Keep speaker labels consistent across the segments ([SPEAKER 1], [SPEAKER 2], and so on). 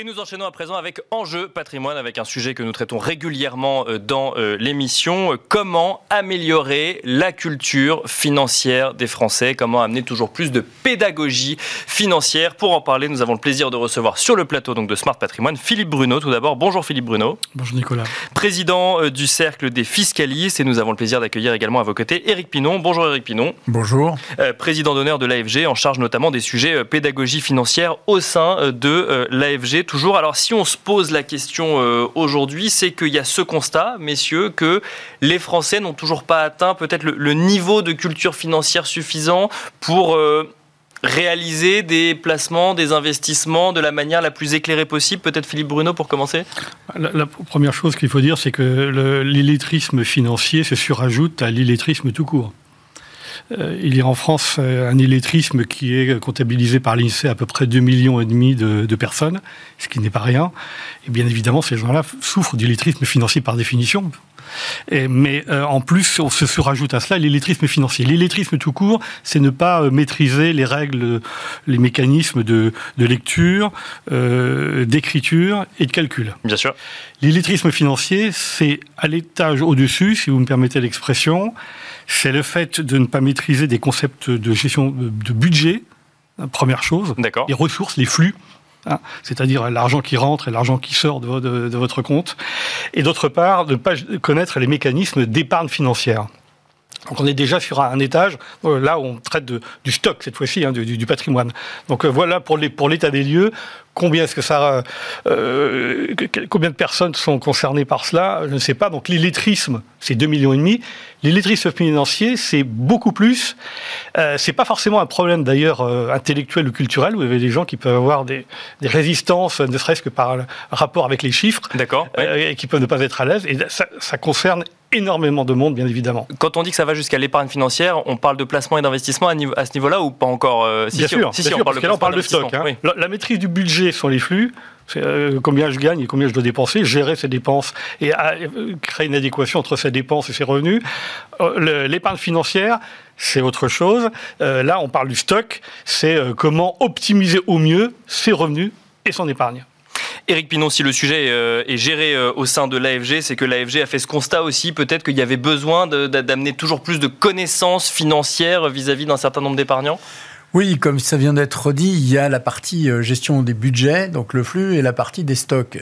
[SPEAKER 1] Et nous enchaînons à présent avec Enjeu patrimoine, avec un sujet que nous traitons régulièrement euh, dans euh, l'émission. Comment améliorer la culture financière des Français? Comment amener toujours plus de pédagogie financière? Pour en parler, nous avons le plaisir de recevoir sur le plateau donc, de Smart Patrimoine Philippe Bruno. Tout d'abord, bonjour Philippe Bruno.
[SPEAKER 2] Bonjour Nicolas.
[SPEAKER 1] Président euh, du Cercle des fiscalistes. Et nous avons le plaisir d'accueillir également à vos côtés Éric Pinon. Bonjour Éric Pinon.
[SPEAKER 2] Bonjour.
[SPEAKER 1] président d'honneur de l'AFG, en charge notamment des sujets pédagogie financière au sein de l'AFG toujours. Alors si on se pose la question euh, aujourd'hui, c'est qu'il y a ce constat, messieurs, que les Français n'ont toujours pas atteint peut-être le, niveau de culture financière suffisant pour euh, réaliser des placements, des investissements de la manière la plus éclairée possible. Peut-être Philippe Bruno pour commencer
[SPEAKER 2] la, première chose qu'il faut dire, c'est que l'illettrisme financier se surajoute à l'illettrisme tout court. Euh, il y a en France euh, un illettrisme qui est comptabilisé par l'INSEE à peu près 2,5 millions et demi de, personnes, ce qui n'est pas rien. Et bien évidemment, ces gens-là souffrent d'illettrisme financier par définition. mais euh, en plus, on se surajoute à cela l'illettrisme financier. L'illettrisme tout court, c'est ne pas maîtriser les règles, les mécanismes de, lecture, d'écriture et de calcul.
[SPEAKER 1] Bien sûr.
[SPEAKER 2] L'illettrisme financier, c'est à l'étage au-dessus, si vous me permettez l'expression, c'est le fait de ne pas maîtriser des concepts de gestion de budget, première chose. Les ressources, les flux. Hein, c'est-à-dire l'argent qui rentre et l'argent qui sort de, de votre compte. Et d'autre part, de ne pas connaître les mécanismes d'épargne financière. Donc on est déjà sur un étage, euh, là où on traite du stock cette fois-ci, hein, du, patrimoine. Donc euh, voilà pour l'état des lieux. Combien est-ce que ça, euh, combien de personnes sont concernées par cela? Je ne sais pas. Donc l'illettrisme, c'est 2 millions et demi. L'illettrisme financier, c'est beaucoup plus. Euh, c'est pas forcément un problème d'ailleurs intellectuel ou culturel. Vous avez des gens qui peuvent avoir des, résistances, ne serait-ce que par rapport avec les chiffres,
[SPEAKER 1] d'accord,
[SPEAKER 2] et qui peuvent ne pas être à l'aise. Et ça, ça concerne énormément de monde, bien évidemment.
[SPEAKER 1] Quand on dit que ça va jusqu'à l'épargne financière, on parle de placement et d'investissement à, ce niveau-là ou pas encore
[SPEAKER 2] euh, Bien sûr, si, on, parle de, là, on parle de stock. Hein. La, maîtrise du budget sont les flux. Euh, combien je gagne et combien je dois dépenser, gérer ces dépenses et euh, créer une adéquation entre ces dépenses et ces revenus. L'épargne financière, c'est autre chose. là, on parle du stock, c'est comment optimiser au mieux ses revenus et son épargne.
[SPEAKER 1] Éric Pinon, si le sujet euh, est géré euh, au sein de l'AFG, c'est que l'AFG a fait ce constat aussi, peut-être qu'il y avait besoin d'amener toujours plus de connaissances financières vis-à-vis d'un certain nombre d'épargnants?
[SPEAKER 3] Oui, comme ça vient d'être dit, il y a la partie euh, gestion des budgets, donc le flux, et la partie des stocks.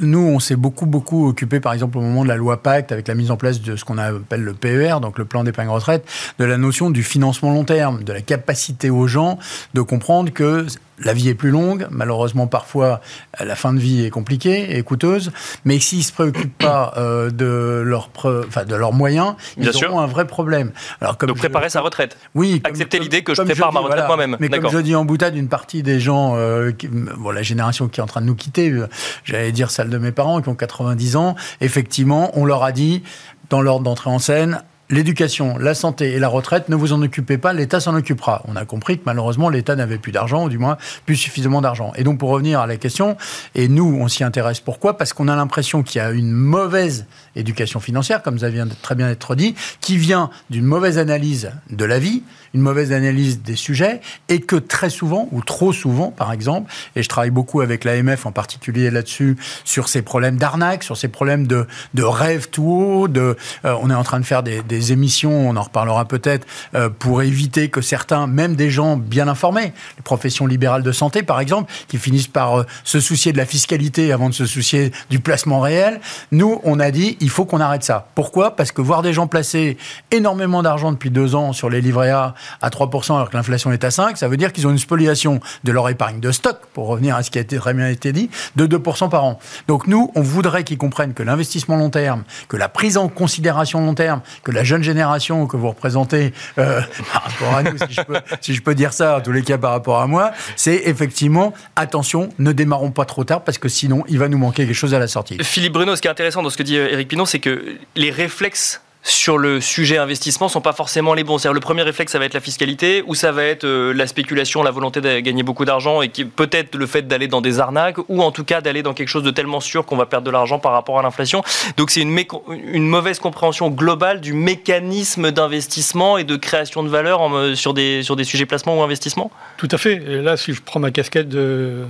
[SPEAKER 3] nous, on s'est beaucoup, beaucoup occupé, par exemple, au moment de la loi Pacte, avec la mise en place de ce qu'on appelle le PER, donc le plan d'épargne retraite, de la notion du financement long terme, de la capacité aux gens de comprendre que la vie est plus longue, malheureusement parfois la fin de vie est compliquée et coûteuse, mais s'ils ne se préoccupent pas euh, de, leur enfin, de leurs moyens, ils auront un vrai problème.
[SPEAKER 1] Alors, comme Donc préparer sa retraite
[SPEAKER 3] Oui.
[SPEAKER 1] Accepter l'idée que je prépare ma retraite moi-même.
[SPEAKER 3] Mais comme je dis en boutade, une partie des gens, euh, bon, la génération qui est en train de nous quitter, euh, j'allais dire celle de mes parents qui ont 90 ans, effectivement, on leur a dit, dans l'ordre d'entrée en scène, l'éducation, la santé et la retraite, ne vous en occupez pas, l'État s'en occupera. On a compris que malheureusement, l'État n'avait plus d'argent, ou du moins plus suffisamment d'argent. Et donc, pour revenir à la question, et nous, on s'y intéresse pourquoi? Parce qu'on a l'impression qu'il y a une mauvaise éducation financière, comme ça vient de très bien être dit, qui vient d'une mauvaise analyse de la vie, une mauvaise analyse des sujets, et que très souvent, ou trop souvent, par exemple, et je travaille beaucoup avec l'AMF en particulier là-dessus, sur ces problèmes d'arnaque, sur ces problèmes de, de rêve tout haut, de, euh, on est en train de faire des, des émissions, on en reparlera peut-être, euh, pour éviter que certains, même des gens bien informés, les professions libérales de santé par exemple, qui finissent par euh, se soucier de la fiscalité avant de se soucier du placement réel, nous, on a dit, il faut qu'on arrête ça. Pourquoi? Parce que voir des gens placer énormément d'argent depuis deux ans sur les livrets A à 3% alors que l'inflation est à 5, ça veut dire qu'ils ont une spoliation de leur épargne de stock, pour revenir à ce qui a été très bien été dit, de 2% par an. Donc nous, on voudrait qu'ils comprennent que l'investissement long terme, que la prise en considération long terme, que la jeune génération que vous représentez euh, par rapport à nous, si je, peux, si je peux dire ça, en tous les cas par rapport à moi, c'est effectivement, attention, ne démarrons pas trop tard parce que sinon, il va nous manquer quelque chose à la sortie.
[SPEAKER 1] Philippe Bruno, ce qui est intéressant dans ce que dit Eric C'est que les réflexes sur le sujet investissement sont pas forcément les bons. C'est-à-dire le premier réflexe, ça va être la fiscalité, ou ça va être euh, la spéculation, la volonté de gagner beaucoup d'argent, et peut-être le fait d'aller dans des arnaques, ou en tout cas d'aller dans quelque chose de tellement sûr qu'on va perdre de l'argent par rapport à l'inflation. Donc c'est une, mauvaise compréhension globale du mécanisme d'investissement et de création de valeur sur, des, sur des sujets placement ou investissement
[SPEAKER 2] Tout à fait. Là, si je prends ma casquette de,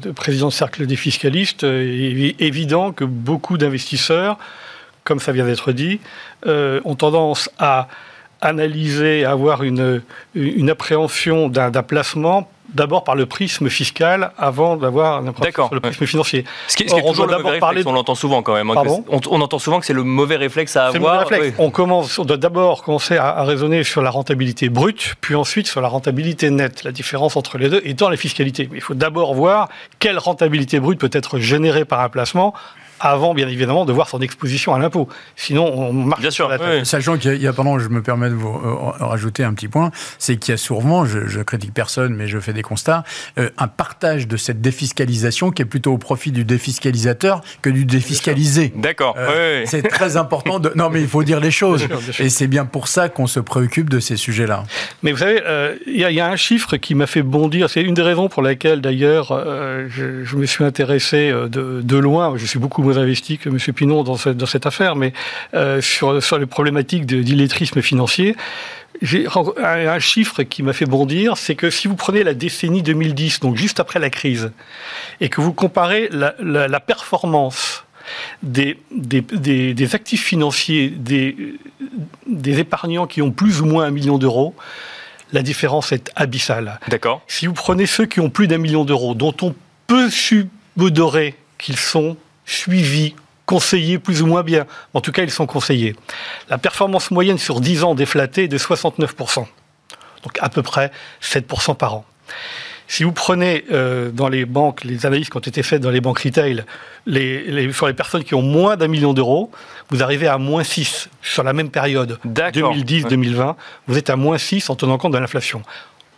[SPEAKER 2] de président de cercle des fiscalistes, euh, il est évident que beaucoup d'investisseurs comme ça vient d'être dit, euh, ont tendance à analyser, à avoir une, une appréhension d'un placement d'abord par le prisme fiscal avant d'avoir un
[SPEAKER 1] sur
[SPEAKER 2] le prisme financier.
[SPEAKER 1] Ce qui, est toujours le mauvais réflexe, on l'entend souvent quand même. Hein, on, entend souvent que c'est le mauvais réflexe à avoir.
[SPEAKER 2] On, commence, on doit d'abord commencer à, à, raisonner sur la rentabilité brute, puis ensuite sur la rentabilité nette, la différence entre les deux, et dans la fiscalité. Il faut d'abord voir quelle rentabilité brute peut être générée par un placement avant, bien évidemment, de voir son exposition à l'impôt. Sinon, on marche
[SPEAKER 1] bien sûr,
[SPEAKER 3] Sachant qu'il y, a, pardon, je me permets de vous euh, rajouter un petit point, c'est qu'il y a souvent, je, je, critique personne, mais je fais des constats, euh, un partage de cette défiscalisation qui est plutôt au profit du défiscalisateur que du défiscalisé.
[SPEAKER 1] D'accord.
[SPEAKER 3] Euh, c'est très important. De... Non, mais il faut dire les choses. Et c'est bien pour ça qu'on se préoccupe de ces sujets-là.
[SPEAKER 2] Mais vous savez, il y, a un chiffre qui m'a fait bondir. C'est une des raisons pour laquelle, d'ailleurs, je, je, me suis intéressé de, de loin. Je suis beaucoup investi que M. Pinon dans, cette, dans cette affaire, mais euh, sur, sur les problématiques d'illettrisme financier, j'ai un, chiffre qui m'a fait bondir, c'est que si vous prenez la décennie 2010, donc juste après la crise, et que vous comparez la, la, performance des, des, des, actifs financiers des, des épargnants qui ont plus ou moins un million d'euros, la différence est abyssale.
[SPEAKER 1] D'accord.
[SPEAKER 2] Si vous prenez ceux qui ont plus d'un million d'euros, dont on peut subodorer qu'ils sont suivis, conseillés plus ou moins bien. En tout cas, ils sont conseillés. La performance moyenne sur 10 ans déflatée est de 69%. Donc à peu près 7% par an. Si vous prenez euh, dans les banques, les analyses qui ont été faites dans les banques retail, les, sur les personnes qui ont moins d'un million d'euros, vous arrivez à moins 6 sur la même période, 2010-2020, vous êtes à moins 6 en tenant compte de l'inflation.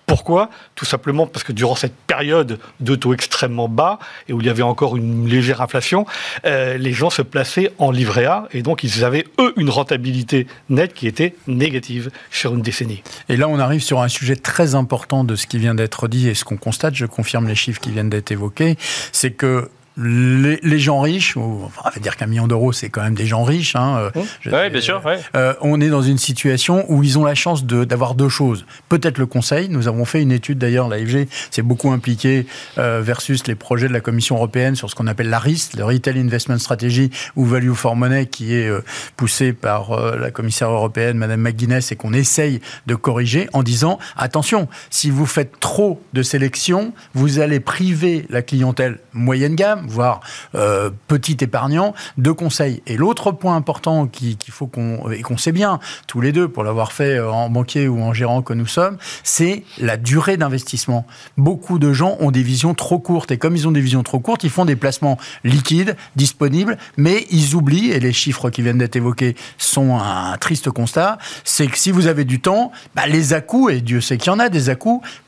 [SPEAKER 2] Pourquoi Tout simplement parce que durant cette période de taux extrêmement bas et où il y avait encore une légère inflation, euh, les gens se plaçaient en livret A et donc ils avaient, eux, une rentabilité nette qui était négative sur une décennie.
[SPEAKER 3] Et là, on arrive sur un sujet très important de ce qui vient d'être dit et ce qu'on constate, je confirme les chiffres qui viennent d'être évoqués, c'est que les, gens riches, on va dire qu'un million d'euros, c'est quand même des gens riches. Hein,
[SPEAKER 1] euh, oui, bien sûr.
[SPEAKER 3] Euh, on est dans une situation où ils ont la chance d'avoir deux choses. Peut-être le conseil. Nous avons fait une étude d'ailleurs, l'AFG s'est beaucoup impliqué euh, versus les projets de la Commission européenne sur ce qu'on appelle la RIS, le Retail Investment Strategy ou Value for Money, qui est poussé par la commissaire européenne, Madame McGuinness, et qu'on essaye de corriger en disant attention, si vous faites trop de sélection, vous allez priver la clientèle moyenne gamme voire euh, petit épargnant, de conseils. Et l'autre point important qu'il faut qu'on et qu'on sait bien tous les deux pour l'avoir fait euh, en banquier ou en gérant que nous sommes, c'est la durée d'investissement. Beaucoup de gens ont des visions trop courtes et comme ils ont des visions trop courtes, ils font des placements liquides, disponibles, mais ils oublient et les chiffres qui viennent d'être évoqués sont un triste constat, c'est que si vous avez du temps, bah, les à et Dieu sait qu'il y en a des à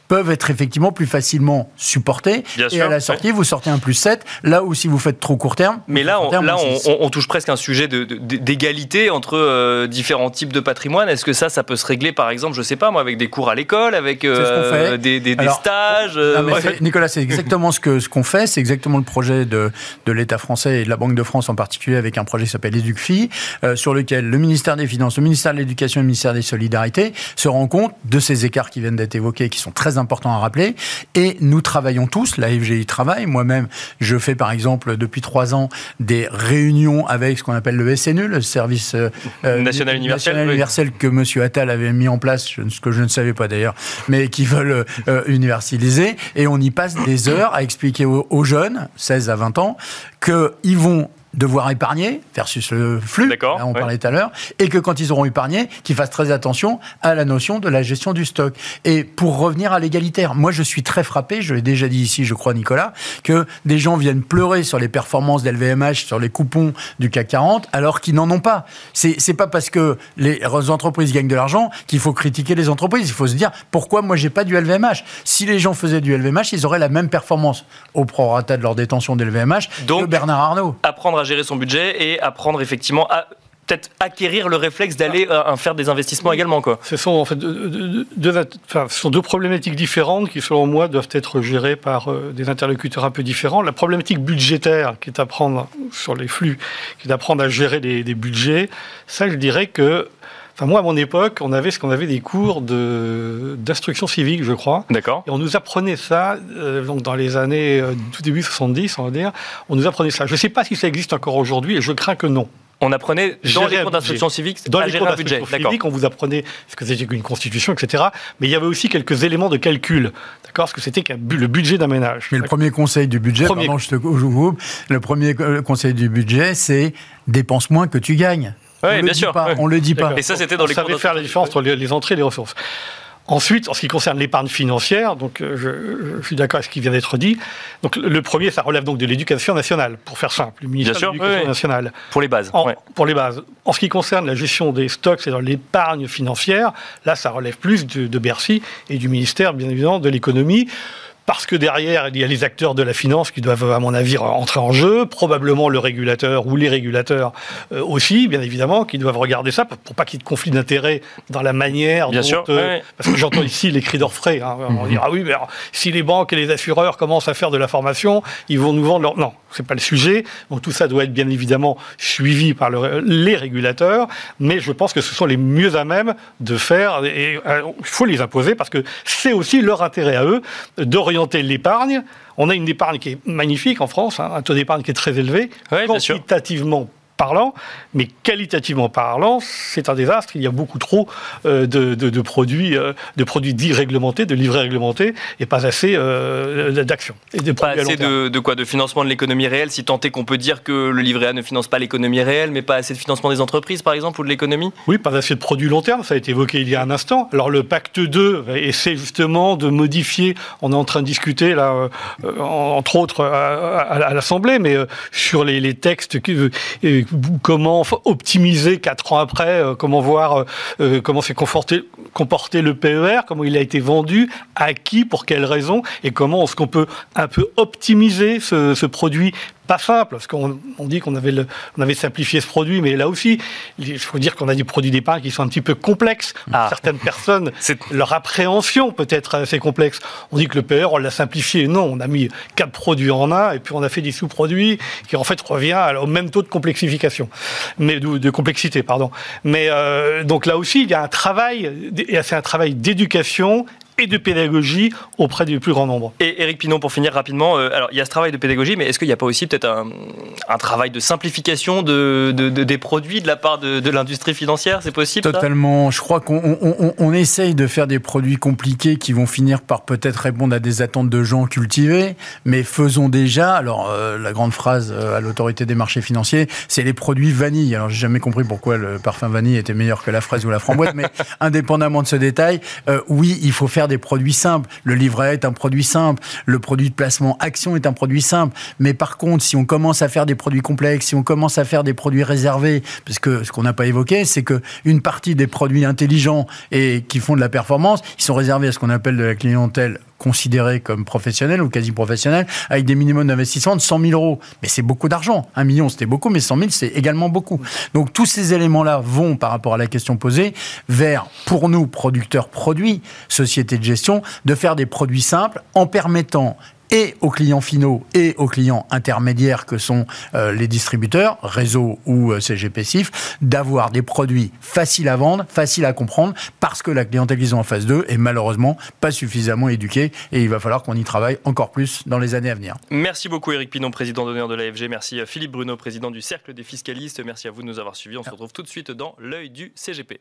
[SPEAKER 3] peuvent être effectivement plus facilement supportés. et à la sortie, vous sortez un plus 7, là où si vous faites trop court terme.
[SPEAKER 1] Mais là, on, là on, touche presque un sujet d'égalité entre euh, différents types de patrimoine. Est-ce que ça, ça peut se régler, par exemple, je sais pas, moi, avec des cours à l'école, avec euh, des, des, stages euh,
[SPEAKER 3] Nicolas, c'est exactement ce qu'on ce qu'on fait. C'est exactement le projet de, de l'État français et de la Banque de France en particulier, avec un projet qui s'appelle EducFi, sur lequel le ministère des Finances, le ministère de l'Éducation et le ministère des Solidarités se rendent compte de ces écarts qui viennent d'être évoqués, qui sont très important à rappeler. Et nous travaillons tous, la FGI travaille. Moi-même, je fais par exemple depuis trois ans des réunions avec ce qu'on appelle le SNU, le service euh,
[SPEAKER 1] euh, national universel,
[SPEAKER 3] universel que M. Attal avait mis en place, ce que je ne savais pas d'ailleurs, mais qui veulent euh, universaliser. Et on y passe des heures à expliquer aux, aux jeunes, 16 à 20 ans, qu'ils vont devoir épargner versus le flux, on parlait tout à l'heure, et que quand ils auront épargné, qu'ils fassent très attention à la notion de la gestion du stock. Et pour revenir à l'égalitaire, moi je suis très frappé, je l'ai déjà dit ici, je crois Nicolas, que des gens viennent pleurer sur les performances d'LVMH, sur les coupons du CAC 40, alors qu'ils n'en ont pas. C'est pas parce que les entreprises gagnent de l'argent qu'il faut critiquer les entreprises. Il faut se dire pourquoi moi j'ai pas du LVMH. Si les gens faisaient du LVMH, ils auraient la même performance au prorata de leur détention d'LVMH que Bernard Arnault.
[SPEAKER 1] Apprendre à gérer son budget et apprendre effectivement à peut-être acquérir le réflexe d'aller euh, faire des investissements également. Quoi.
[SPEAKER 2] Ce sont en fait deux, ce sont deux problématiques différentes qui, selon moi, doivent être gérées par euh, des interlocuteurs un peu différents. La problématique budgétaire, qui est à prendre sur les flux, qui est d'apprendre à gérer des, des budgets, ça, je dirais que Enfin, moi, à mon époque, on avait ce qu'on avait des cours d'instruction civique, je crois.
[SPEAKER 1] D'accord.
[SPEAKER 2] Et on nous apprenait ça, euh, donc dans les années euh, tout début 70, on va dire. On nous apprenait ça. Je ne sais pas si ça existe encore aujourd'hui, et je crains que non.
[SPEAKER 1] On apprenait dans les cours d'instruction civique
[SPEAKER 2] dans les cours d'instruction civique, on vous apprenait ce que c'était qu'une constitution, etc. Mais il y avait aussi quelques éléments de calcul, d'accord, ce que c'était le budget d'un ménage.
[SPEAKER 3] Mais le premier conseil du budget, premier... Pardon, je te le premier euh, conseil du budget, c'est dépense moins que tu gagnes.
[SPEAKER 1] Oui, bien sûr.
[SPEAKER 3] Pas, On le dit pas.
[SPEAKER 1] Et ça, c'était dans on les
[SPEAKER 2] savait faire la différence entre les, entrées et les ressources. Ensuite, en ce qui concerne l'épargne financière, donc euh, je, je, suis d'accord avec ce qui vient d'être dit. Donc le premier, ça relève donc de l'éducation nationale, pour faire simple, le ministère de l'éducation nationale.
[SPEAKER 1] Pour les bases.
[SPEAKER 2] Pour les bases. En ce qui concerne la gestion des stocks, c'est dans l'épargne financière. Là, ça relève plus de, de Bercy et du ministère, bien évidemment, de l'économie parce que derrière, il y a les acteurs de la finance qui doivent, à mon avis, entrer en jeu, probablement le régulateur ou les régulateurs euh, aussi, bien évidemment, qui doivent regarder ça pour pas qu'il y ait de conflit d'intérêts dans la manière
[SPEAKER 1] bien sûr,
[SPEAKER 2] euh, parce que j'entends ici les cris d'orfraie. Hein, on dira ah oui, mais si les banques et les assureurs commencent à faire de la formation, ils vont nous vendre leur... Non, c'est pas le sujet. Donc tout ça doit être bien évidemment suivi par les régulateurs, mais je pense que ce sont les mieux à même de faire, et euh, il faut les imposer parce que c'est aussi leur intérêt à eux d'orienter l'épargne. On a une épargne qui est magnifique en France, hein, un taux d'épargne qui est très élevé. quantitativement parlant, mais qualitativement parlant, c'est un désastre. Il y a beaucoup trop euh, de, produits, euh, de produits dits réglementés, de livrets réglementés, et pas assez euh, d'actions.
[SPEAKER 1] Pas assez de, quoi? De financement de l'économie réelle, si tant est qu'on peut dire que le livret A ne finance pas l'économie réelle, mais pas assez de financement des entreprises, par exemple, ou de l'économie?
[SPEAKER 2] Oui, pas assez de produits long terme, ça a été évoqué il y a un instant. Alors le pacte 2 essaie justement de modifier, on est en train de discuter, là, entre autres, à, l'Assemblée, mais sur les, les textes qui comment optimiser quatre ans après, euh, comment voir euh, euh, comment s'est comporté, le PER, comment il a été vendu, à qui, pour quelles raisons, et comment est-ce qu'on peut un peu optimiser ce produit pas simple, parce qu'on dit qu'on avait, avait simplifié ce produit, mais là aussi, il faut dire qu'on a des produits d'épargne qui sont un petit peu complexes. Ah. Certaines personnes, leur appréhension peut être assez complexe. On dit que le PR, on l'a simplifié. Non, on a mis quatre produits en un, et puis on a fait des sous-produits qui en fait revient au même taux de complexification, mais de, complexité, pardon. Mais euh, donc là aussi, il y a un travail, c'est un travail d'éducation et de pédagogie auprès du plus grand nombre.
[SPEAKER 1] Et Eric Pinon, pour finir rapidement, euh, alors il y a ce travail de pédagogie, mais est-ce qu'il n'y a pas aussi peut-être un, travail de simplification de, des produits de la part de, l'industrie financière C'est possible
[SPEAKER 3] Totalement. Je crois qu'on on, essaye de faire des produits compliqués qui vont finir par peut-être répondre à des attentes de gens cultivés, mais faisons déjà, alors euh, la grande phrase euh, à l'autorité des marchés financiers, c'est les produits vanille. Alors j'ai jamais compris pourquoi le parfum vanille était meilleur que la fraise ou la framboise, mais indépendamment de ce détail, oui, il faut faire des produits simples. Le livret est un produit simple. Le produit de placement action est un produit simple. Mais par contre, si on commence à faire des produits complexes, si on commence à faire des produits réservés, parce que ce qu'on n'a pas évoqué, c'est que une partie des produits intelligents et qui font de la performance, ils sont réservés à ce qu'on appelle de la clientèle considérés comme professionnels ou quasi professionnels, avec des minimums d'investissement de 100 000 euros. Mais c'est beaucoup d'argent. Un million, c'était beaucoup, mais 100 000, c'est également beaucoup. Donc tous ces éléments-là vont, par rapport à la question posée, vers, pour nous, producteurs produits, sociétés de gestion, de faire des produits simples en permettant et aux clients finaux et aux clients intermédiaires que sont euh, les distributeurs, réseau ou euh, CGP CIF, d'avoir des produits faciles à vendre, faciles à comprendre, parce que la clientèle qu'ils ont en phase 2 est malheureusement pas suffisamment éduquée et il va falloir qu'on y travaille encore plus dans les années à venir.
[SPEAKER 1] Merci beaucoup Eric Pinon, président d'honneur de l'AFG. Merci Philippe Bruno, président du Cercle des fiscalistes. Merci à vous de nous avoir suivis. On se retrouve tout de suite dans l'œil du CGP.